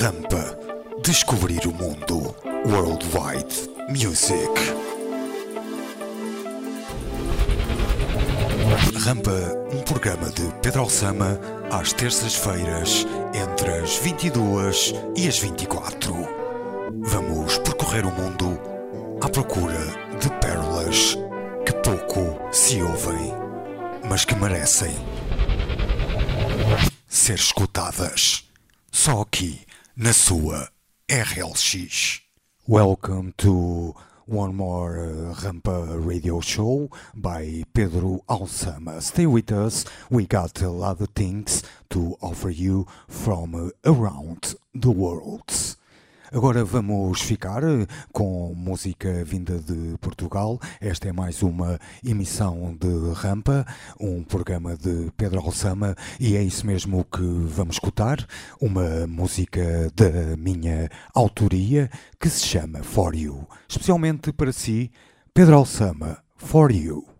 Rampa. Descobrir o mundo. Worldwide Music. Rampa, um programa de Pedro Alçama, às terças-feiras, entre as 22 e as 24. Vamos percorrer o mundo à procura de pérolas que pouco se ouvem, mas que merecem ser escutadas. Só aqui, na sua RLX. Welcome to one more uh, Rampa radio show by Pedro Alçama. Stay with us, we got a lot of things to offer you from uh, around the world. Agora vamos ficar eh, com música vinda de Portugal. Esta é mais uma emissão de Rampa, um programa de Pedro Alçama, e é isso mesmo que vamos escutar. Uma música da minha autoria que se chama For You. Especialmente para si, Pedro Alçama, For You.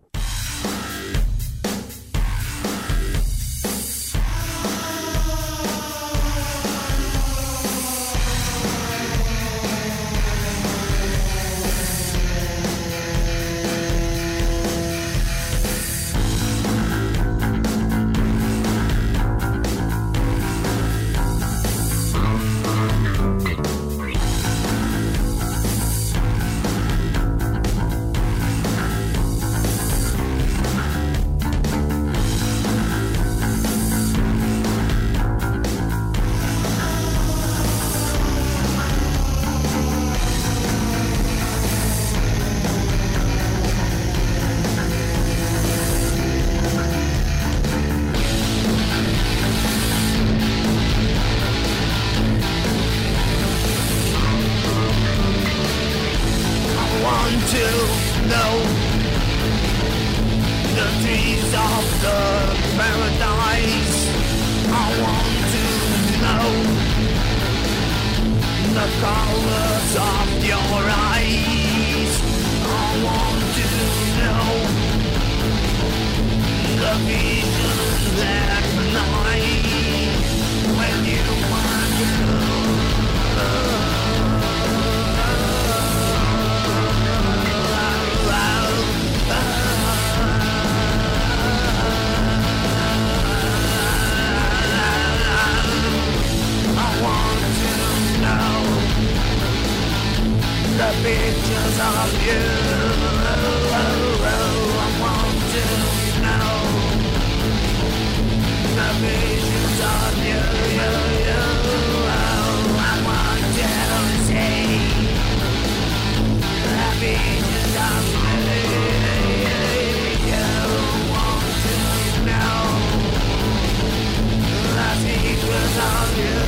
the pictures of you. I want to know the visions of you. you, you. I want to see the visions of me. You want to know the of you.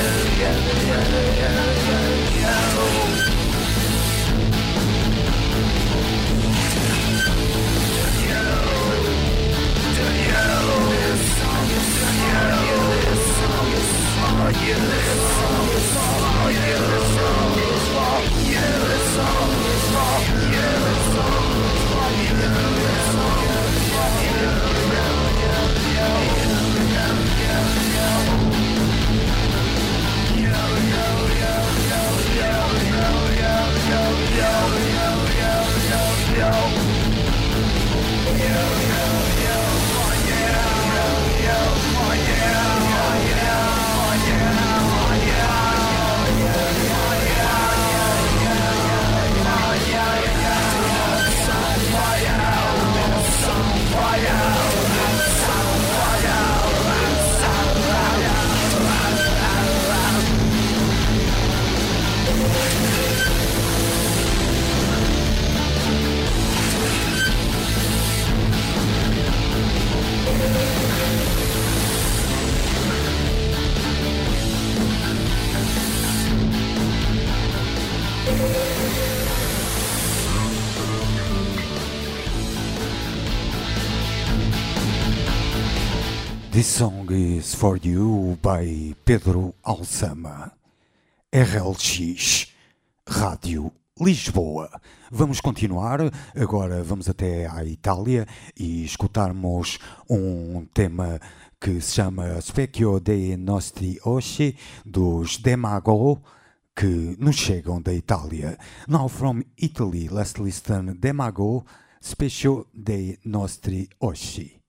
Yeah. This song is for you by Pedro Alsama. RLX Rádio Lisboa. Vamos continuar, agora vamos até à Itália e escutarmos um tema que se chama Specchio dei nostri ossi dos Demago que nos chegam da Itália. Now from Italy, let's listen Demago Specchio dei nostri ossi.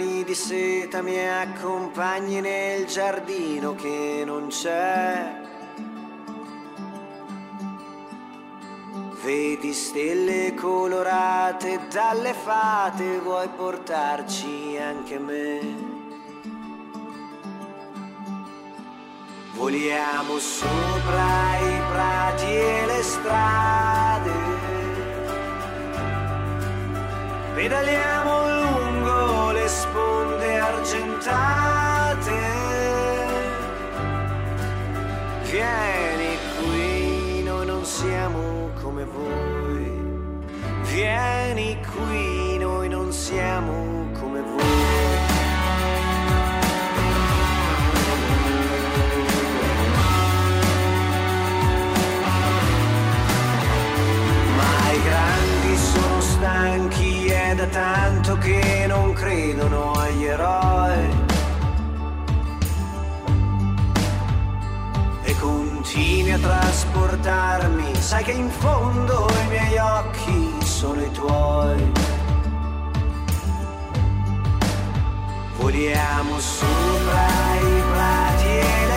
Mani di seta mi accompagni nel giardino che non c'è. Vedi stelle colorate dalle fate, vuoi portarci anche me? Voliamo sopra i prati e le strade pedaliamo argentate. Vieni qui, noi non siamo come voi. Vieni qui, noi non siamo da tanto che non credono agli eroi. E continui a trasportarmi, sai che in fondo i miei occhi sono i tuoi. Voliamo sopra i prati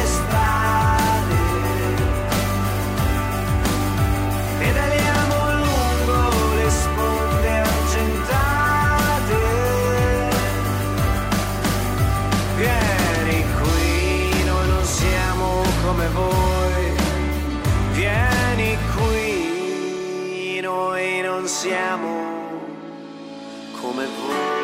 siamo come voi.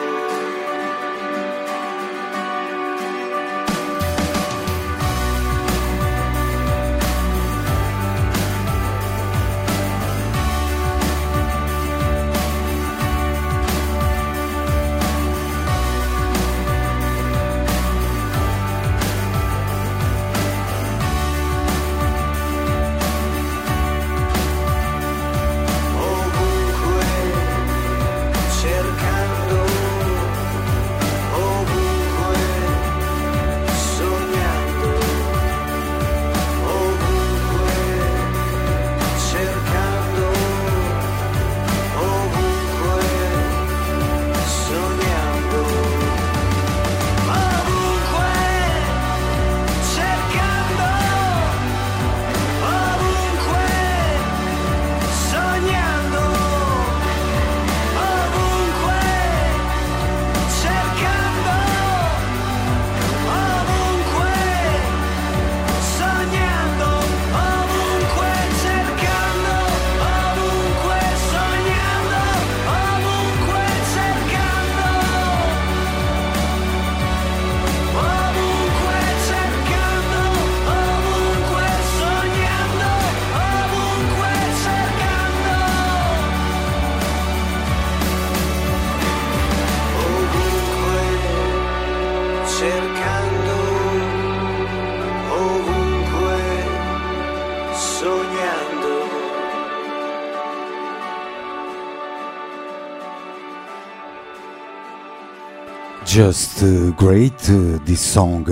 Just great this song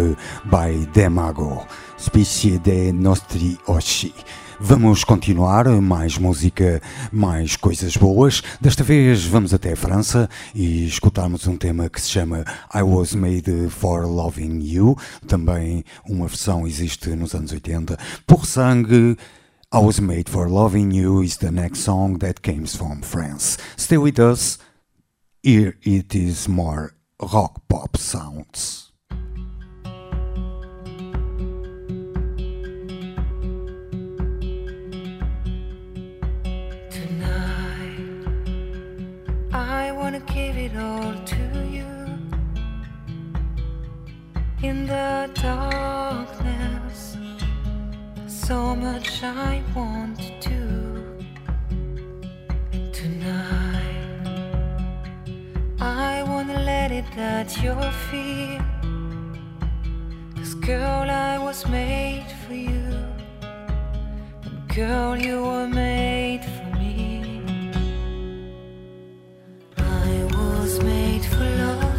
by Demago, Specie de Nostri Ossi. Vamos continuar, mais música, mais coisas boas. Desta vez vamos até a França e escutarmos um tema que se chama I Was Made for Loving You. Também uma versão existe nos anos 80. Por sangue, I Was Made for Loving You is the next song that comes from France. Stay with us. Here it is more rock pop sounds. Tonight, I wanna give it all to you. in the darkness. So much I want to do tonight. I wanna let it at your feet. Cause girl, I was made for you. And girl, you were made for me. I was made for loving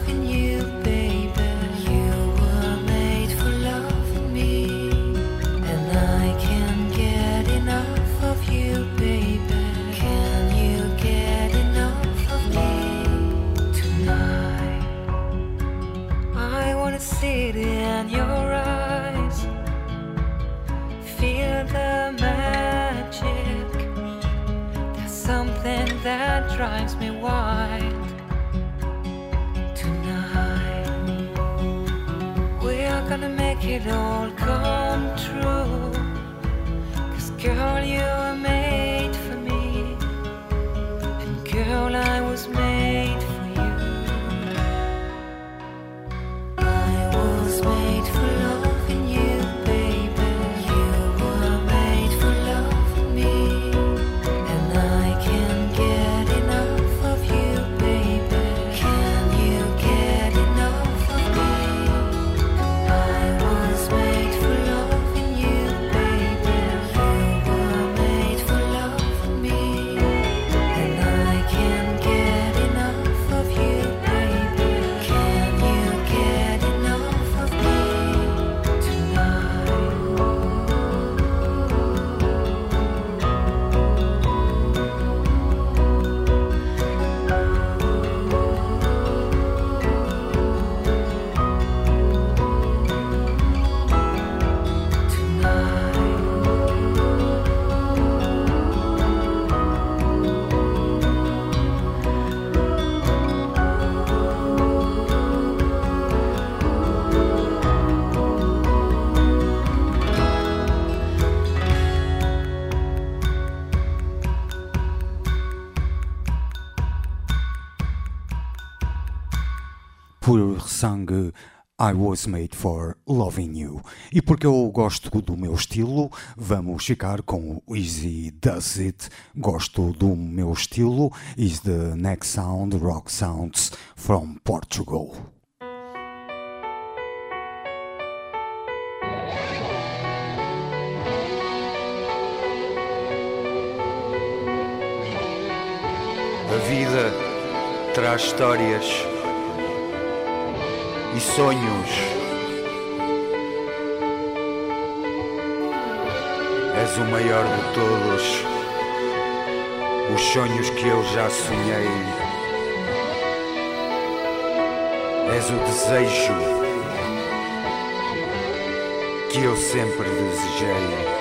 that drives me wild tonight. We are gonna make it all come true. Cause girl, you were made sangue I was made for loving you. E porque eu gosto do meu estilo, vamos ficar com Easy Does It. Gosto do meu estilo. Is the next sound rock sounds from Portugal. A vida traz histórias e sonhos. És o maior de todos. Os sonhos que eu já sonhei. És o desejo que eu sempre desejei.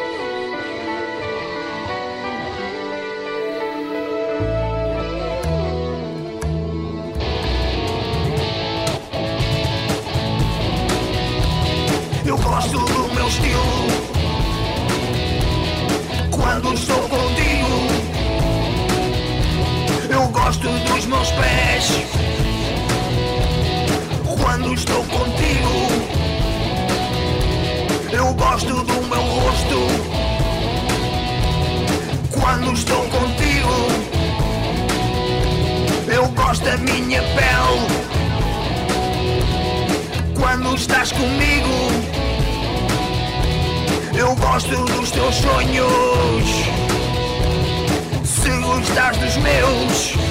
Meus pés quando estou contigo. Eu gosto do meu rosto quando estou contigo. Eu gosto da minha pele quando estás comigo. Eu gosto dos teus sonhos. Se gostares dos meus.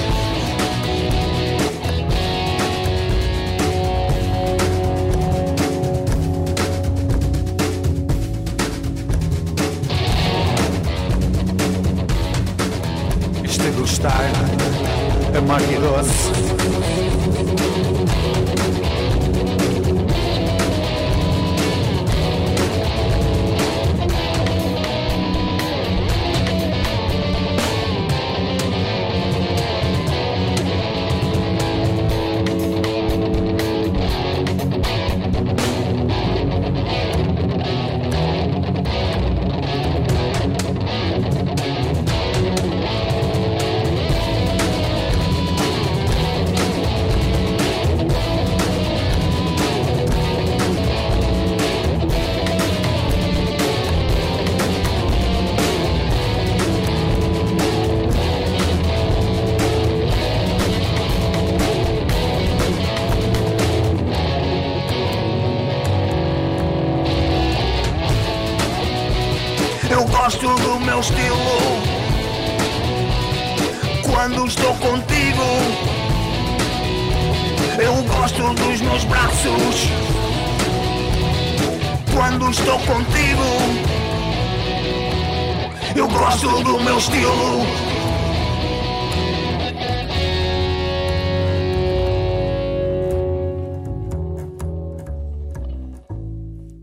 Gostar, amargo e doce.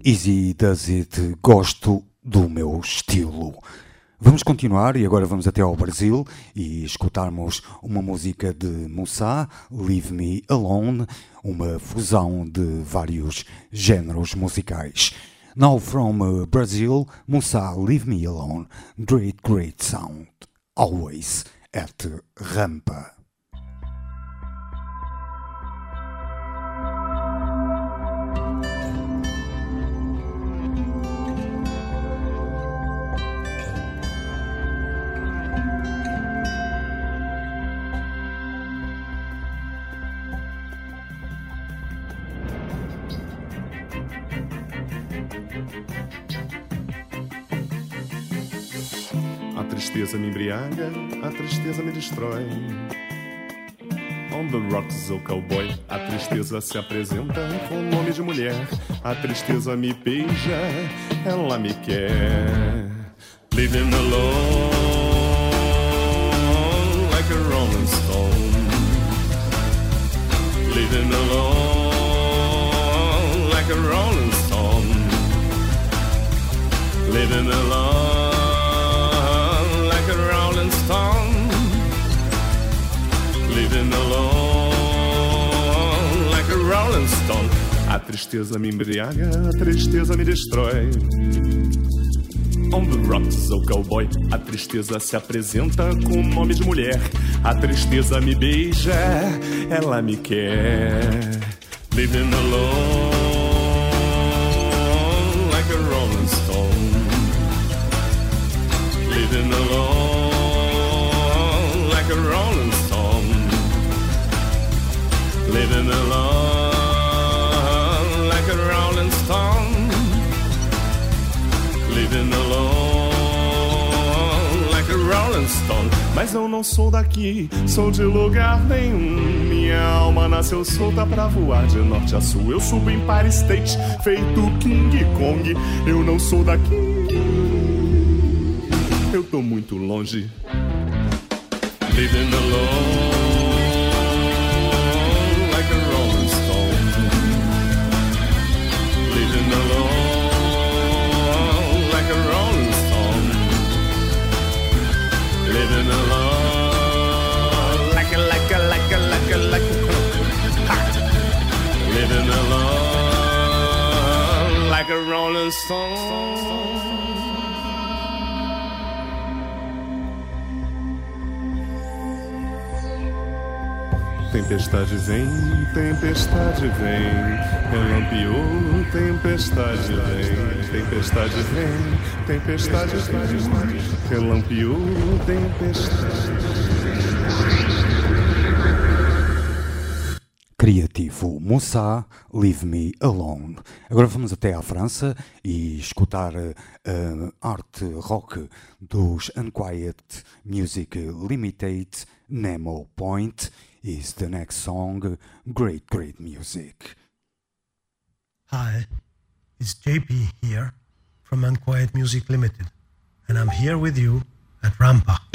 Easy Does It, gosto do meu estilo. Vamos continuar e agora vamos até ao Brasil e escutarmos uma música de Moussa, Leave Me Alone, uma fusão de vários géneros musicais. Now from uh, Brazil, Moussa, Leave Me Alone, great, great sound, always at Rampa. Me embriaga, a tristeza me destrói. On the rocks, o cowboy, a tristeza se apresenta com nome de mulher. A tristeza me beija, ela me quer. Living alone, like a rolling stone. Living alone, like a rolling stone. Living alone Living alone like a rolling stone. A tristeza me embriaga, a tristeza me destrói. On the rocks, o cowboy, a tristeza se apresenta com nome de mulher. A tristeza me beija, ela me quer. Living alone Mas eu não sou daqui, sou de lugar nenhum. Minha alma nasceu solta pra voar de norte a sul. Eu subo em Empire State, feito King Kong. Eu não sou daqui, eu tô muito longe. Living alone a rolling stone. Tempestade vem, tempestade vem, relampiou, tempestade vem, tempestade vem, tempestade vem, relampiou, tempestade. Criativo Moussa, Leave Me Alone. Agora vamos até à França e escutar a art rock dos Unquiet Music Limited, Nemo Point is the next song, great, great music. Hi, it's JP here from Unquiet Music Limited, and I'm here with you at Rampa.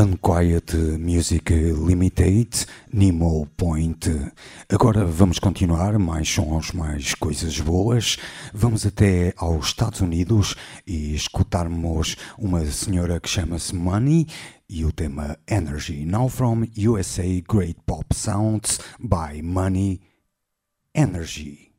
Unquiet Music Limited, Nemo Point. Agora vamos continuar, mais sons, mais coisas boas. Vamos até aos Estados Unidos e escutarmos uma senhora que chama-se Money e o tema Energy. Now from USA Great Pop Sounds by Money Energy.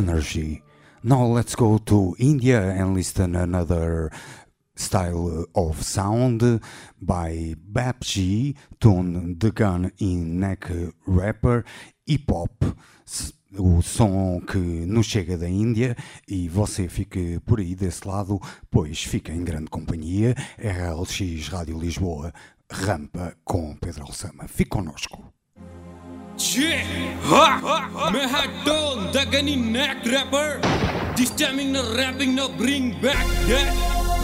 Energy. Now let's go to India and listen another style of sound by Babji, tune The Gun in Neck Rapper, Hip Hop. O som que nos chega da Índia e você fique por aí desse lado, pois fica em grande companhia. RLX Rádio Lisboa, Rampa com Pedro Alçama. Fique connosco. Yeah, ha, ha, ha. Mahadon, the gunny neck rapper. This timing, no rapping, no bring back that.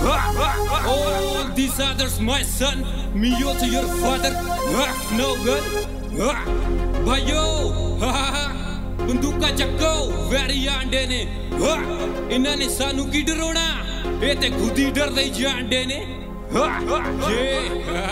Ha, ha, ha. All these others, my son, me also your father. Ha, no gun. Ha, bayo, ha, ha, ha. बंदूक का चक्को वेरी आंडे ने हा इन्होंने सानू की डरोना ये ते खुद ही डर रही आंडे ने हा ये हा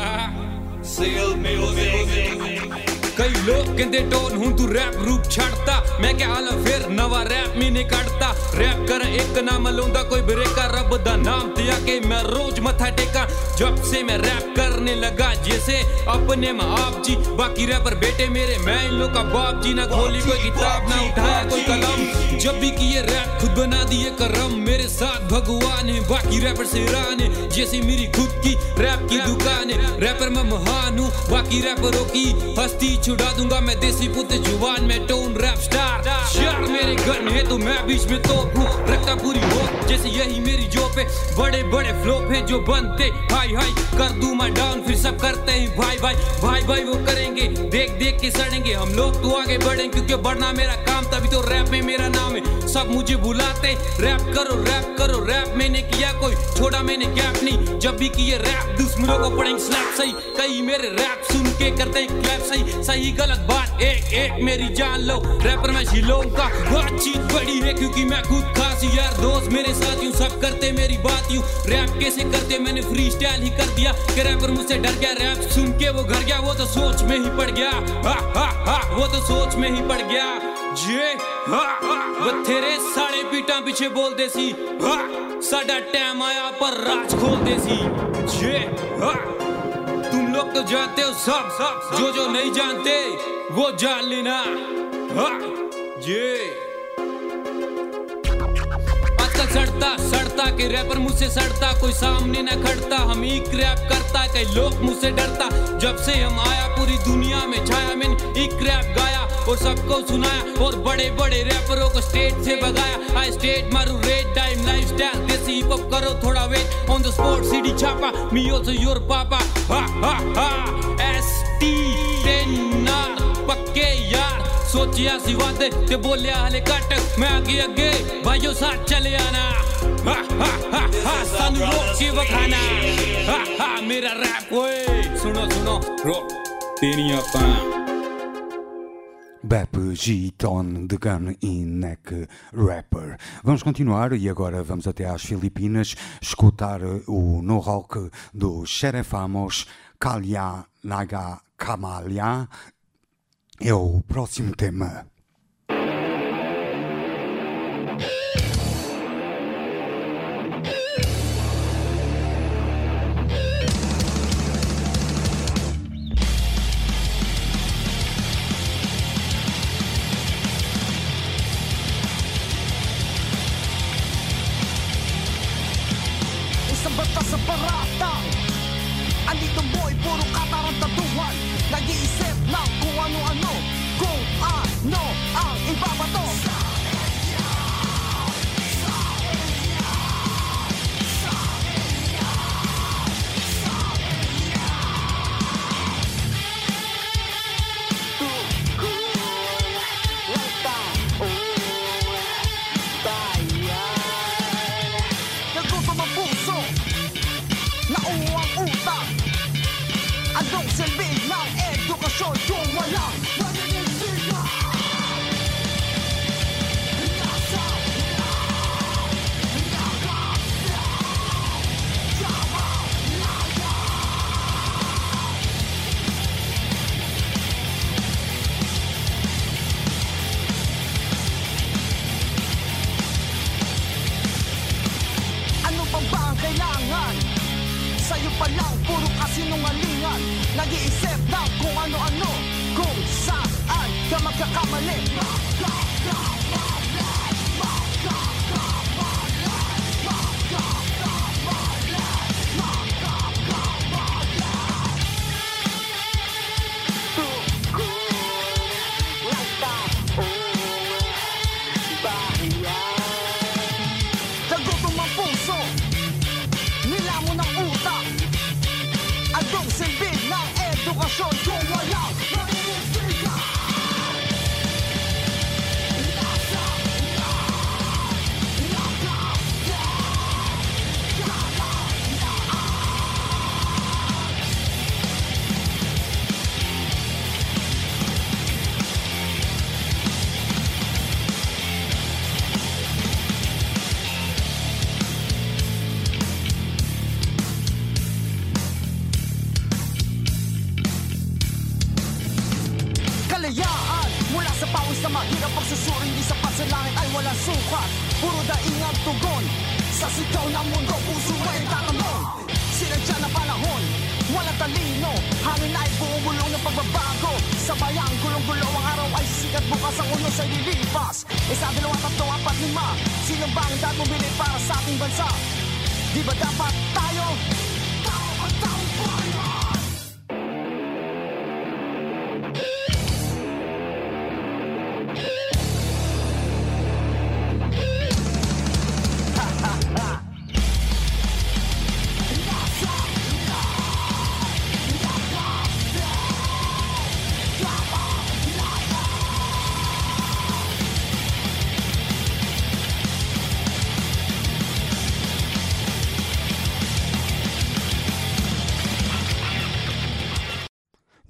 सेल म्यूज़िक ਕਈ ਲੋਕ ਕਹਿੰਦੇ ਡੋਨ ਹੁਣ ਤੂੰ ਰੈਪ ਰੂਪ ਛੱਡਤਾ। ਮੈਂ ਕਿਹਾ ਹਾਲਾ ਫੇਰ ਨਵਾਂ ਰੈਪ ਮੀਨੇ ਕੱਢਤਾ। ਰੈਪ ਕਰ, ਇੱਕ ਨਾਮ ਲਾਉਂਦਾ, ਕੋਈ ਬ੍ਰੇਕਰ ਰੱਬ ਦਾ ਨਾਮ ਤੇ ਆ ਕੇ ਮੈਂ ਰੋਜ਼ ਮੱਥਾ ਟੇਕਾਂ। ਜਬ ਸੇ ਮੈਂ ਰੈਪ करने लगा जैसे अपने माँ आप जी बाकी रैपर बेटे मेरे मैं इन लोग का बाप जी ना खोली कोई किताब ना उठाया कोई कलम। जब भी किए रैप खुद बना दिए करम। मेरे साथ भगवान है बाकी रैपर से रान। है जैसे मेरी खुद की रैप की दुकान है। रैपर मैं महान हूँ बाकी रैपरों की हस्ती छुड़ा दूँगा। मैं देसी पुत्र ज़ुबान में टोन रैप स्टार यार मेरे गन है तो मैं बीच में तो हूँ। रखता पूरी हो जैसे यही मेरी जोप है। बड़े बड़े फ्लोप है जो बनते। हाई हाई कर दू मैं डाउन फिर सब करते हैं। भाई भाई भाई भाई, वो करेंगे। देख देख के सड़ेंगे। हम लोग तो आगे बढ़ेंगे क्योंकि बढ़ना मेरा काम, तभी तो रैप में मेरा नाम है। सब मुझे बुलाते रैप करो रैप करो। रैप मैंने किया कोई, छोड़ा मैंने गैप नहीं। जब भी किए रैप दुश्मनों को पड़ेंगे स्लैप सही, कई मेरे रैप सुन के करते हैं क्लैप सही। सही गलत बात, एक एक, मेरी जान लो। रैपर मैं शिलोंग का। बातचीत बड़ी है, क्योंकि मैं खुद खास यार, दोस्त मेरे साथ यूँ सब करते मेरी बात यूँ। रैप कैसे करते मैंने फ्री स्टाइल ही कर दिया कि रैपर मुझसे डर गया रैप सुन के वो घर गया, वो तो सोच में ही पड़ गया। हा हा हा, वो तो सोच में ही पड़ गया। जे, हा हा बथेरे साढ़े पीटा पीछे बोलते सी हा साडा टाइम आया पर राज खोलते सी जे, हा, तुम लोग तो जानते हो सब सब। जो जो नहीं जानते, वो जान लेना। हा, जे। आजकल सड़ता सड़ता के रैपर मुझसे सड़ता, कोई सामने न खड़ता। हम ही रैप करता, कई लोग मुझसे डरता। जब से हम आया पूरी दुनिया में छाया, मैंने एक रैप गाया और सबको सुनाया और बड़े बड़े रैपरों को स्टेज से भगाया। आई स्टेट मारू red time life style desi hip hop करो, थोड़ा wait on the spot CD छापा मी ऑल्सो योर पापा। हा हा हा एस टी टेन पक्के यार। ਸੋਚਿਆ ਸੀ ਵਾਦੇ ਤੇ ਬੋਲਿਆ ਹਲੇ ਘੱਟ ਮੈਂ ਅੱਗੇ ਅੱਗੇ ਭਾਈਓ ਸਾਥ ਚਲੇ ਆਣਾ ਹਾ ਹਾ ਹਾ ਸਾਨੂੰ ਰੋਕ ਕੇ ਵਖਾਣਾ ਹਾ ਹਾ ਮੇਰਾ ਰੈਪ ਓਏ ਸੁਣੋ ਸੁਣੋ ਰੋ Bep, Giton The Gun e Neck Rapper. Vamos continuar e agora vamos até às Filipinas escutar o no rock do Xerefamos Kalya Naga Kamalia. É o próximo tema.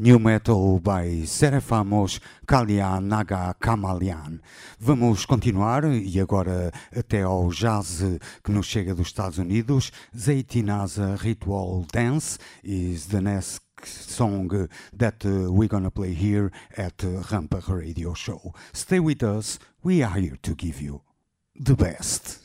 New Metal by Serafamos Kalian Naga Kamalian. Vamos continuar e agora até ao jazz que nos chega dos Estados Unidos. Zaitinaza Ritual Dance is the next song that we're gonna play here at Rampa Radio Show. Stay with us. We are here to give you the best.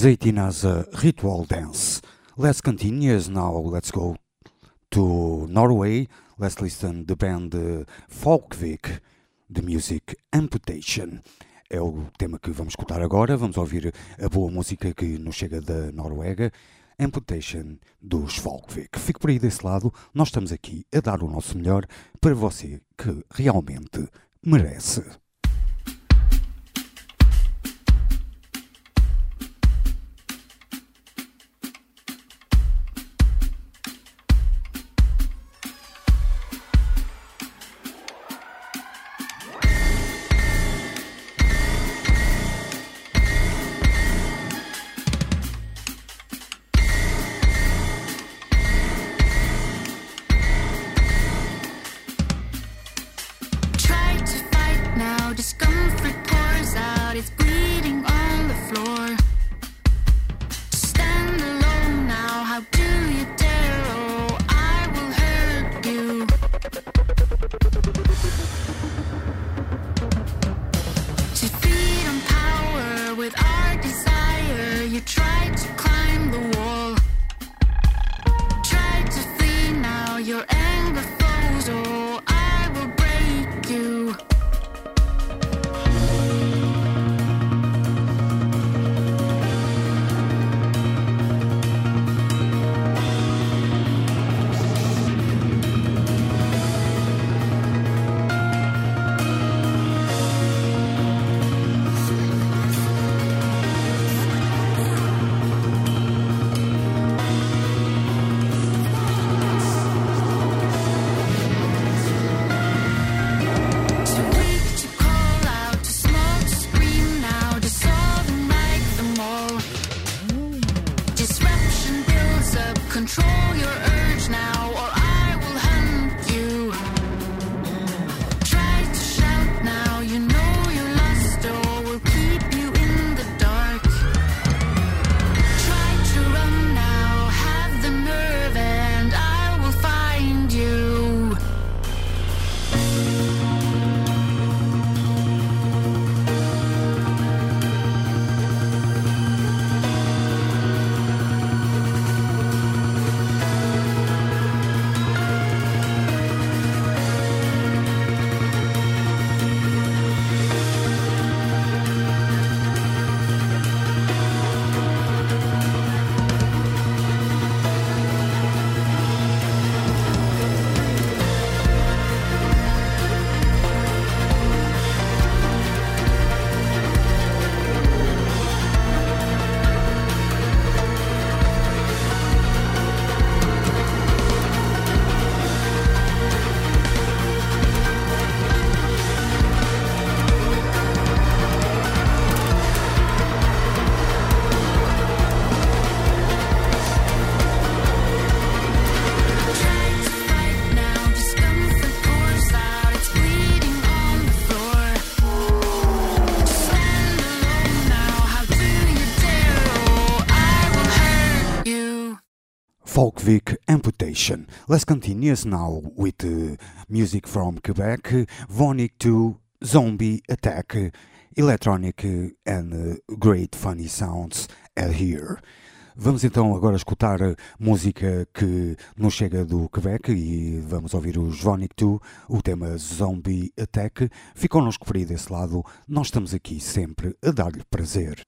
Zaitina's ritual dance. Let's continue now. Let's go to Norway. Let's listen the band uh, Folkvik, the music Amputation. É o tema que vamos escutar agora. Vamos ouvir a boa música que nos chega da Noruega. Amputation dos Folkvik. Fique por aí desse lado. Nós estamos aqui a dar o nosso melhor para você que realmente merece. Folkvik Amputation. Let's continue now with uh, music from Quebec, Vonic 2, Zombie Attack, Electronic uh, and uh, Great Funny Sounds are here. Vamos então agora escutar a música que nos chega do Quebec e vamos ouvir os Vonic 2, o tema Zombie Attack. Fique connosco por aí desse lado, nós estamos aqui sempre a dar-lhe prazer.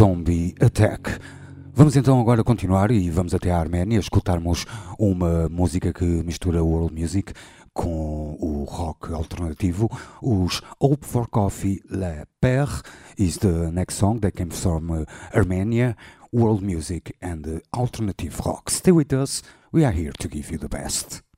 Zombie Attack. Vamos então agora continuar e vamos até a Arménia escutarmos uma música que mistura world music com o rock alternativo, os Hope for Coffee La Per is the next song that came from uh, Armenia, world music and alternative rock. Stay with us, we are here to give you the best.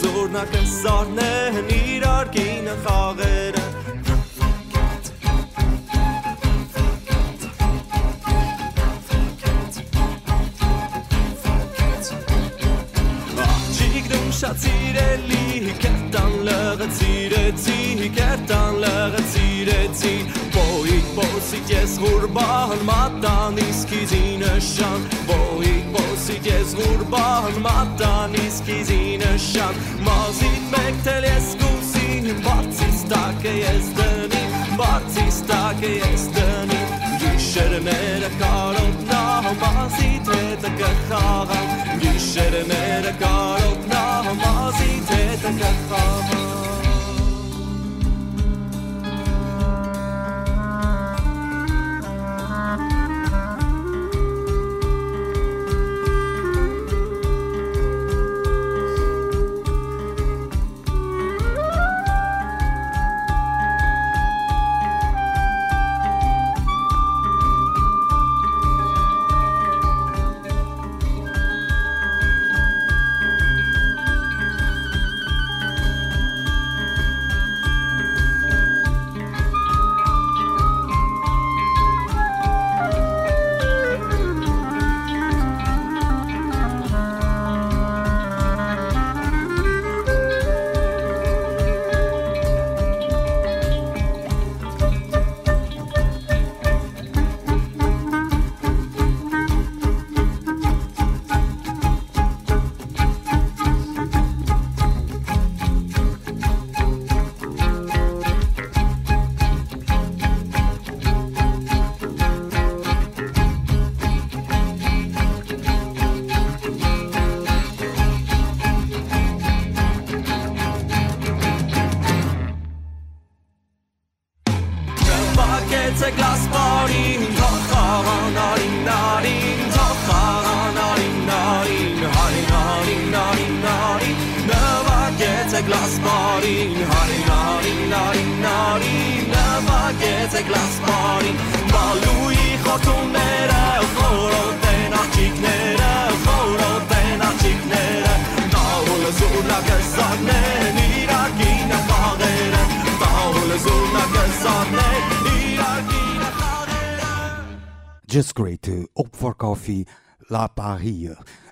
զորնակը սարնեն իրար կինը խա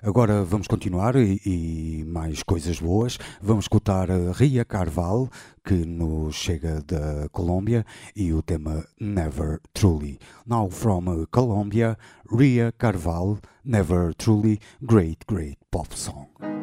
Agora vamos continuar e, e mais coisas boas. Vamos escutar Ria Carval que nos chega da Colômbia, e o tema Never Truly. Now from uh, Colombia, Ria Carval, Never Truly, great, great pop song.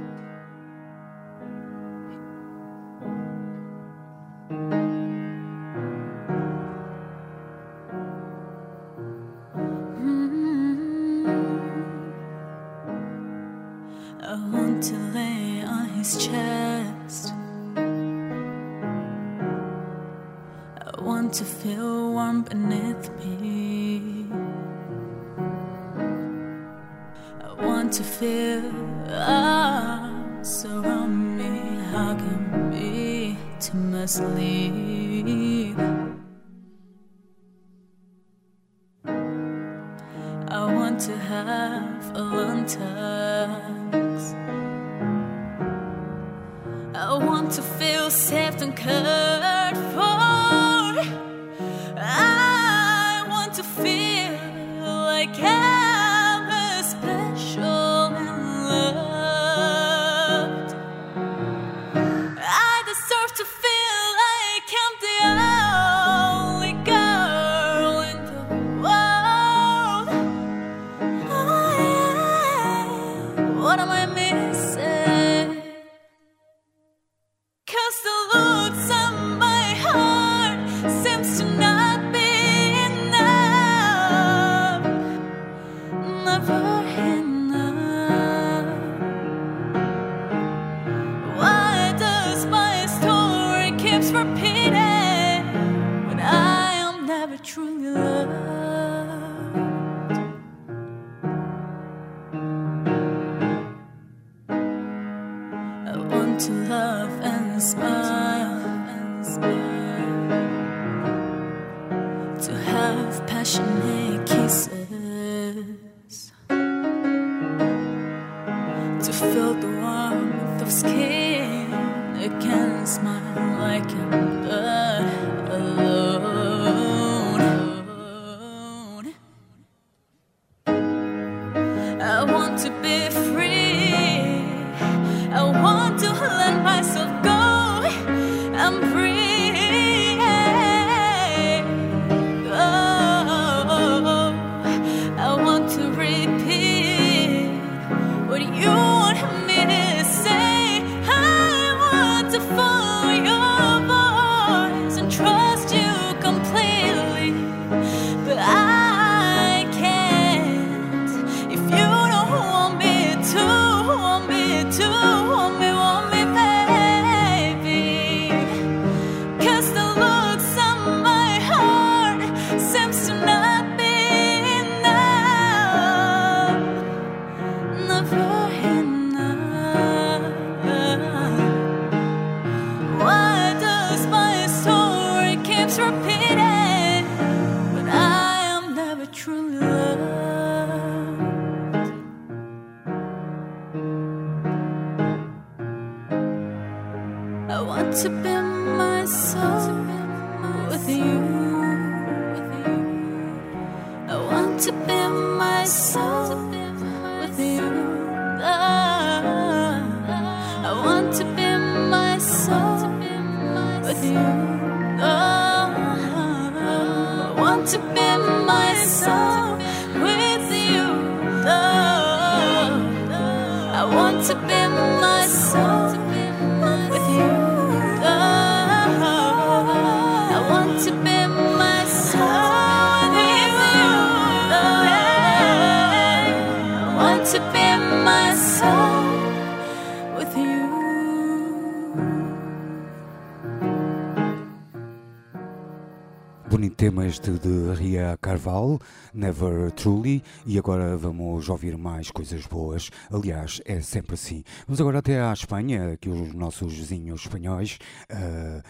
Never Truly, e agora vamos ouvir mais coisas boas. Aliás, é sempre assim. Vamos agora até à Espanha, que os nossos vizinhos espanhóis uh,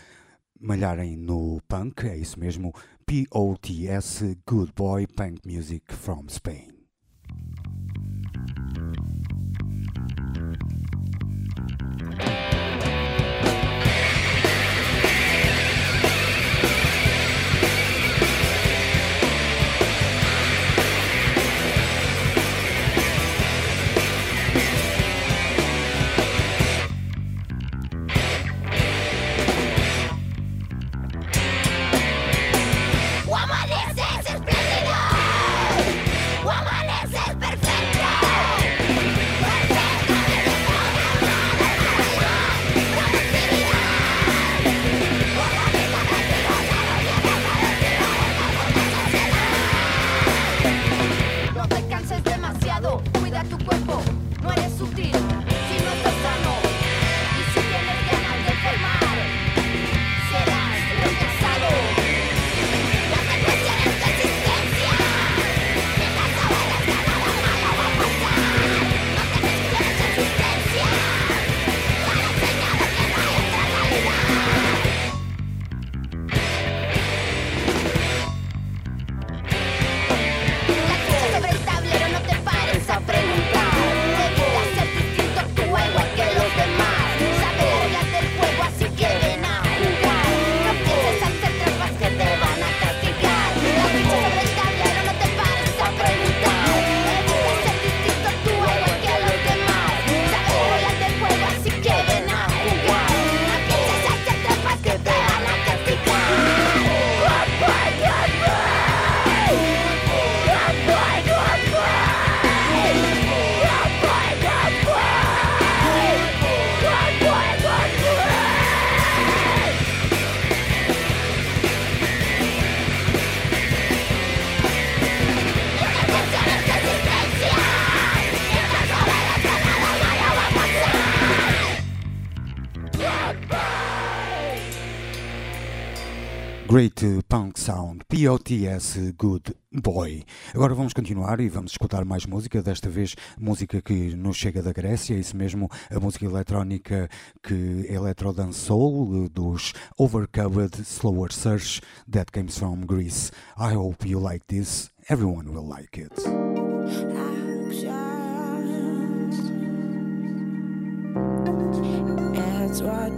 malharem no punk, é isso mesmo. POTS Good Boy Punk Music from Spain. Good Boy. Agora vamos continuar e vamos escutar mais música, desta vez música que nos chega da Grécia, é isso mesmo, a música eletrónica que Electro Dance Soul dos Overcovered Slower Search that comes from Greece. I hope you like this, everyone will like it. It's what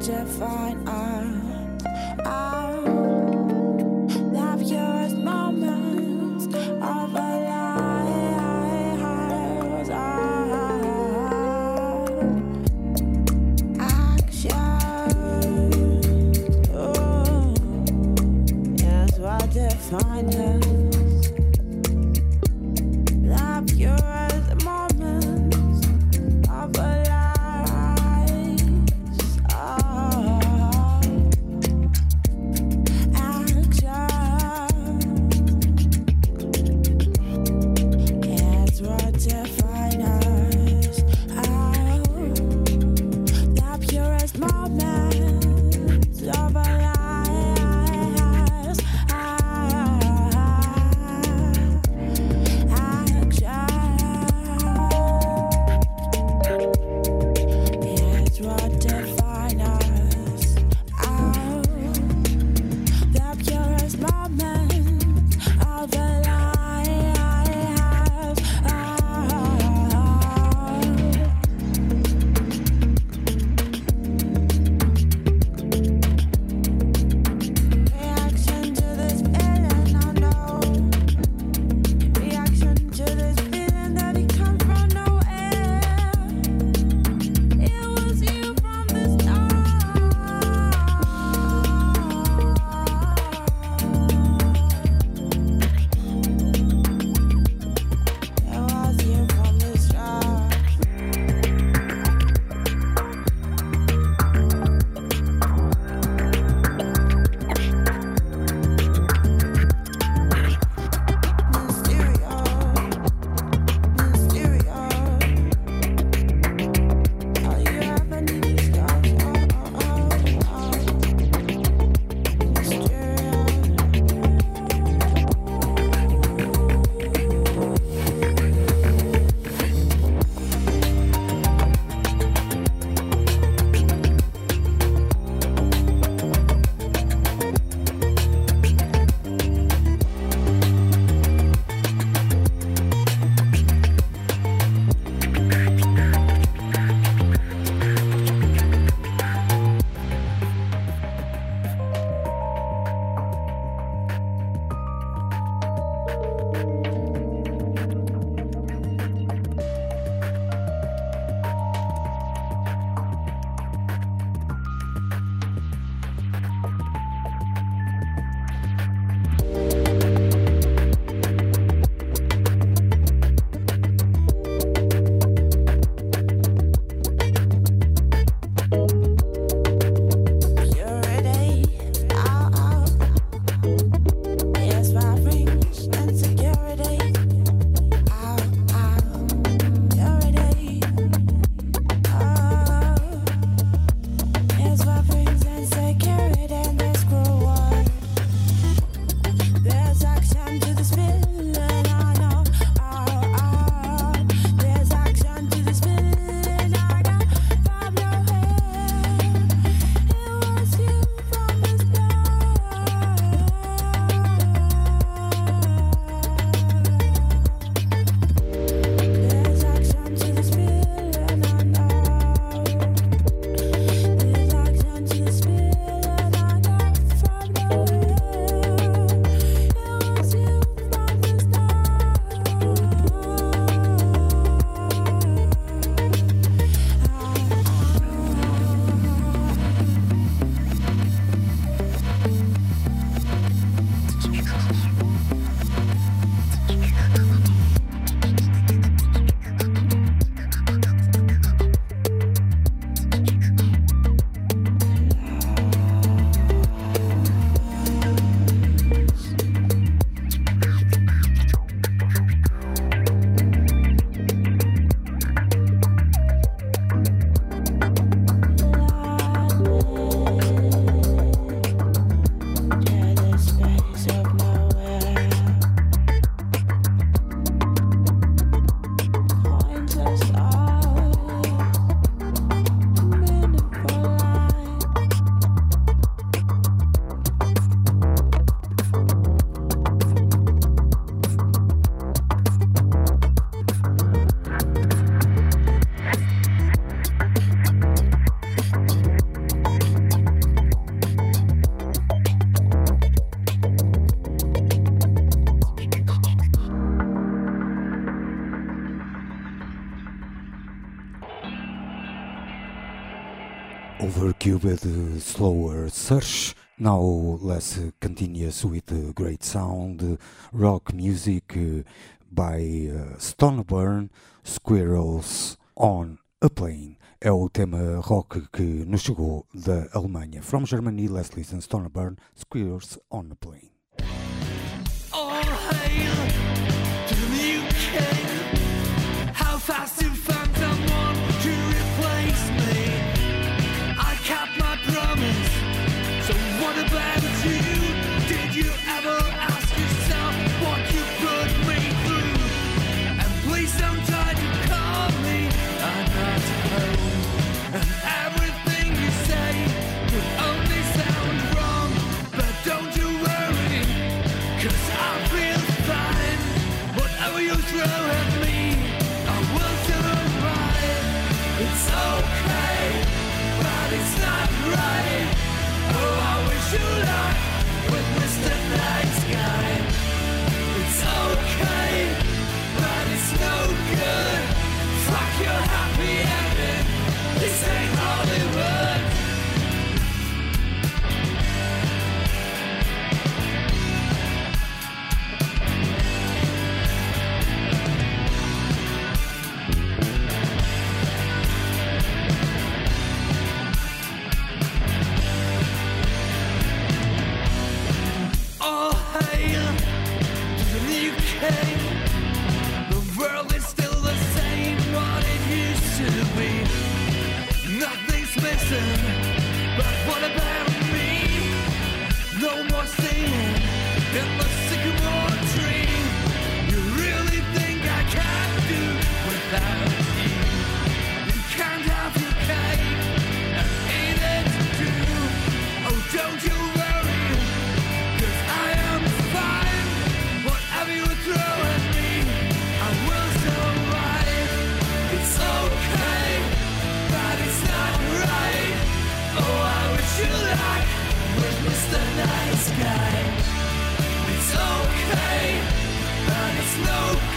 with slower search, now less continuous with great sound, rock music uh, by uh, Stoneburn, Squirrels on a Plane. É o tema rock que nos chegou da Alemanha. From Germany, let's listen Stoneburn, Squirrels on a Plane. All hail to the UK. How fast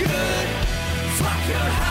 good. Fuck your house.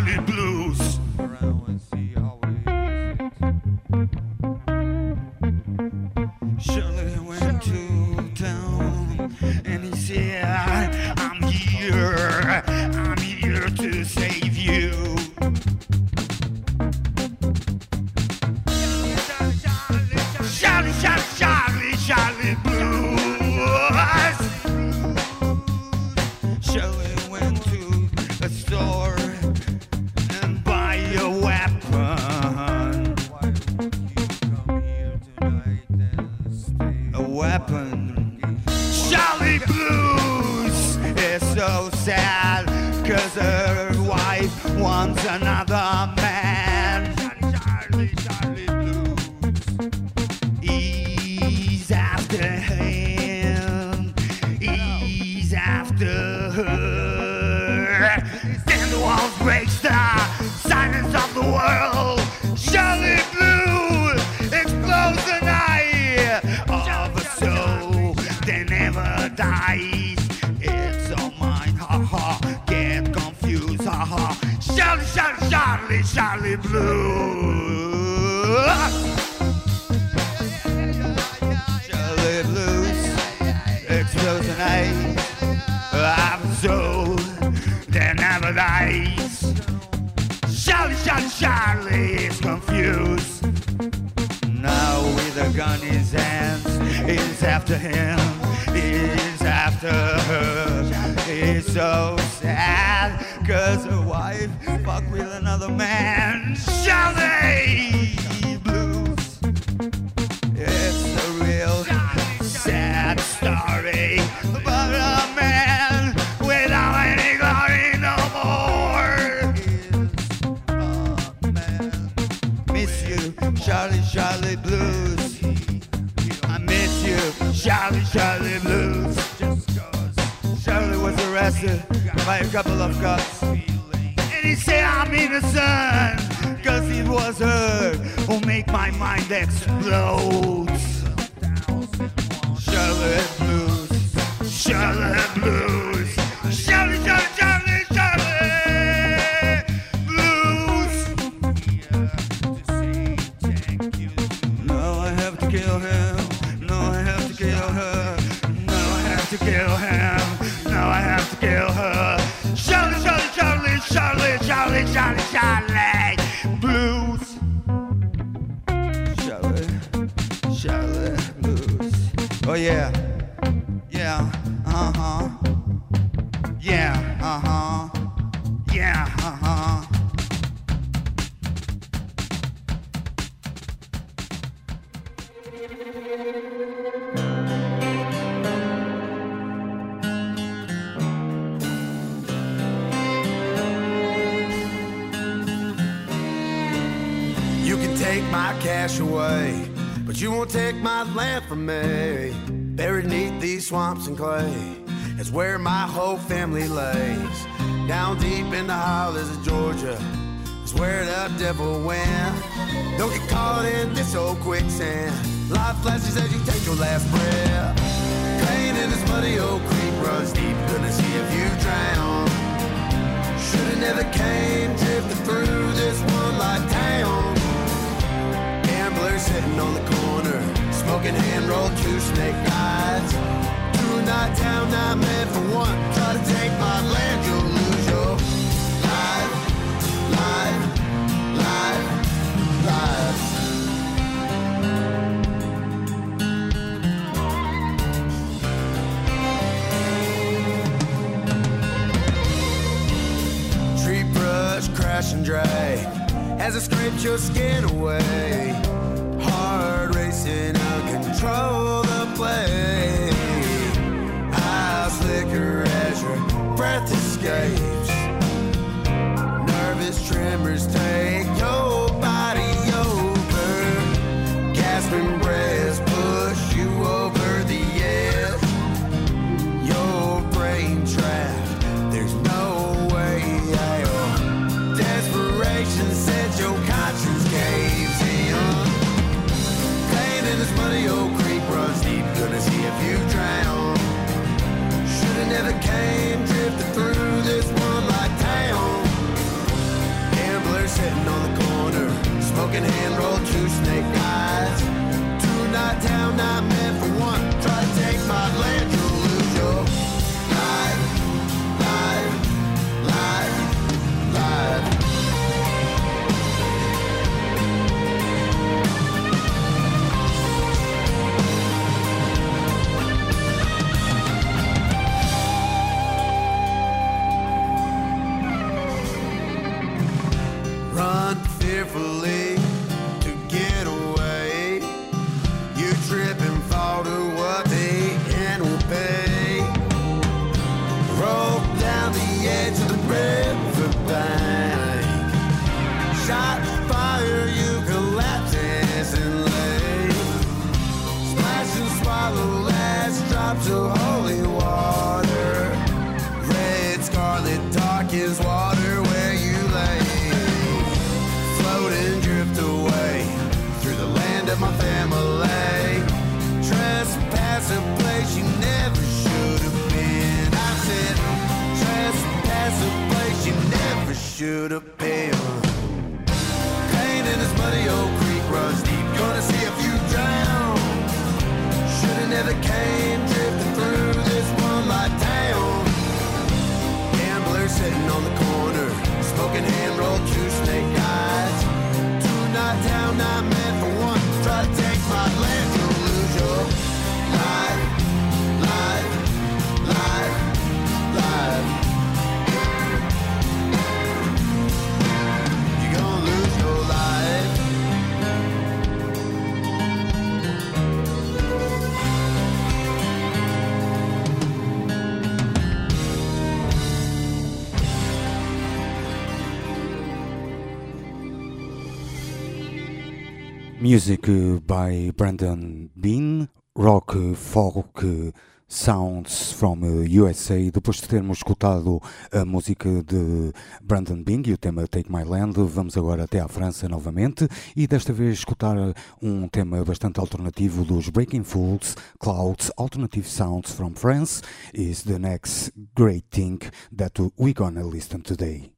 les bleus. reason buy a couple of cups, And he said, I'm innocent, cause it was her who make my mind explode. Charlotte Blues, Charlotte Blues, Charlotte, Charlotte, Charlotte, Charlotte Blues. Now I have to kill him, now I have to kill her, now I have to kill him. Music by Brandon Bean, rock, folk sounds from USA. Depois de termos escutado a música de Brandon Bean e o tema Take My Land, vamos agora até à França novamente e desta vez escutar um tema bastante alternativo dos Breaking Fools, Clouds, Alternative Sounds from France is the next great thing that we're gonna listen today.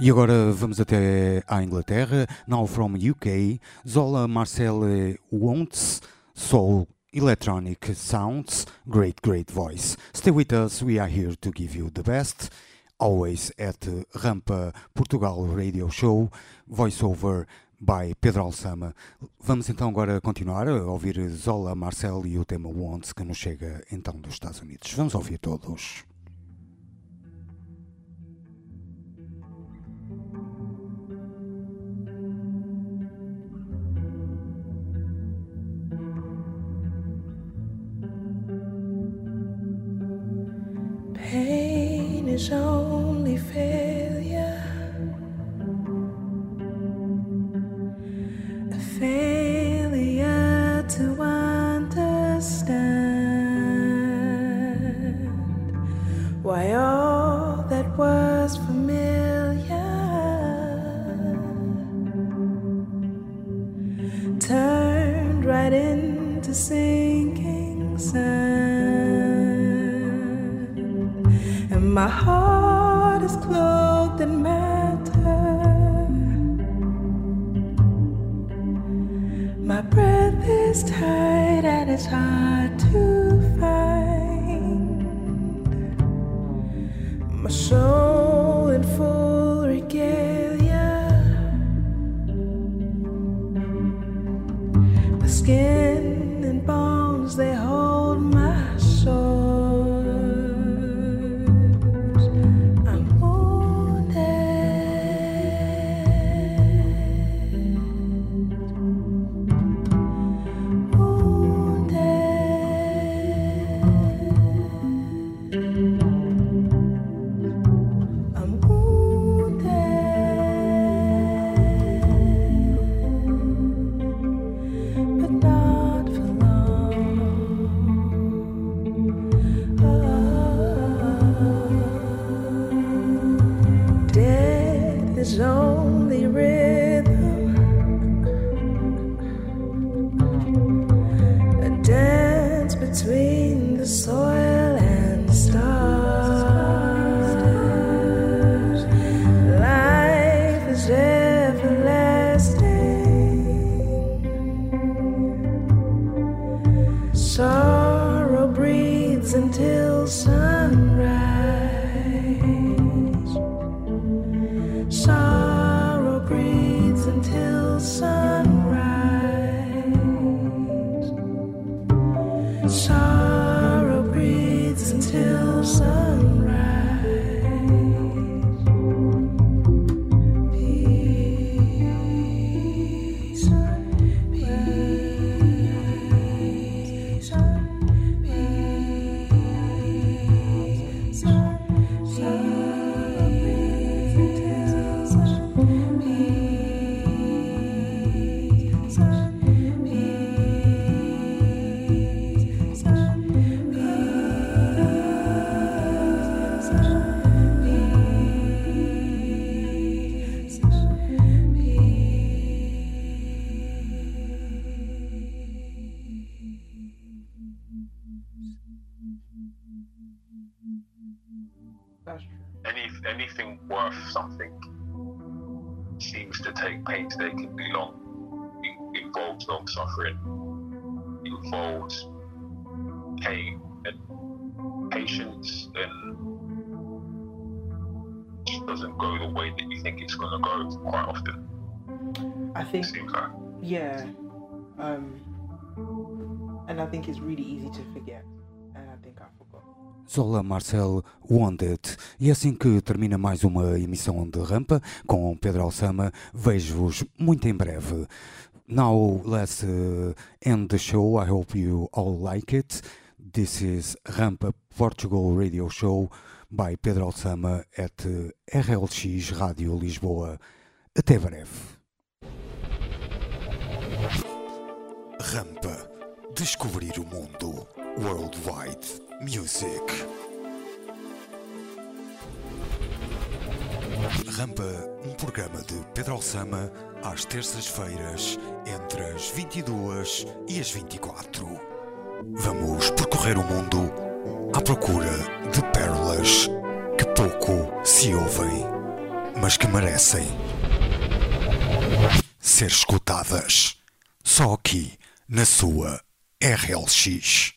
E agora vamos até à Inglaterra. Now from UK, Zola Marcel Wonts, Soul Electronic Sounds, great, great voice. Stay with us, we are here to give you the best. always at Rampa Portugal Radio Show, voiceover by Pedro Alçama. Vamos então agora continuar a ouvir Zola Marcel e o tema Wants que nos chega então dos Estados Unidos. Vamos ouvir todos. Pain is only failure. A failure to understand why all that was familiar turned right into sinking sand. My heart is cloaked in matter. My breath is tight and it's hard to find. My soul in full regalia. My skin and I think it's really easy to forget. And I think I forgot. Zola Marcel Wounded. E assim que termina mais uma emissão de Rampa com Pedro Alçama, vejo-vos muito em breve. Now let's uh, end the show. I hope you all like it. This is Rampa Portugal Radio Show by Pedro Alçama at uh, RLX Rádio Lisboa. Até breve. Rampa. Descobrir o mundo. Worldwide Music. Rampa, um programa de Pedro Alçama, às terças-feiras, entre as 22 e as 24. Vamos percorrer o mundo à procura de pérolas que pouco se ouvem, mas que merecem ser escutadas. Só aqui, na sua RLX.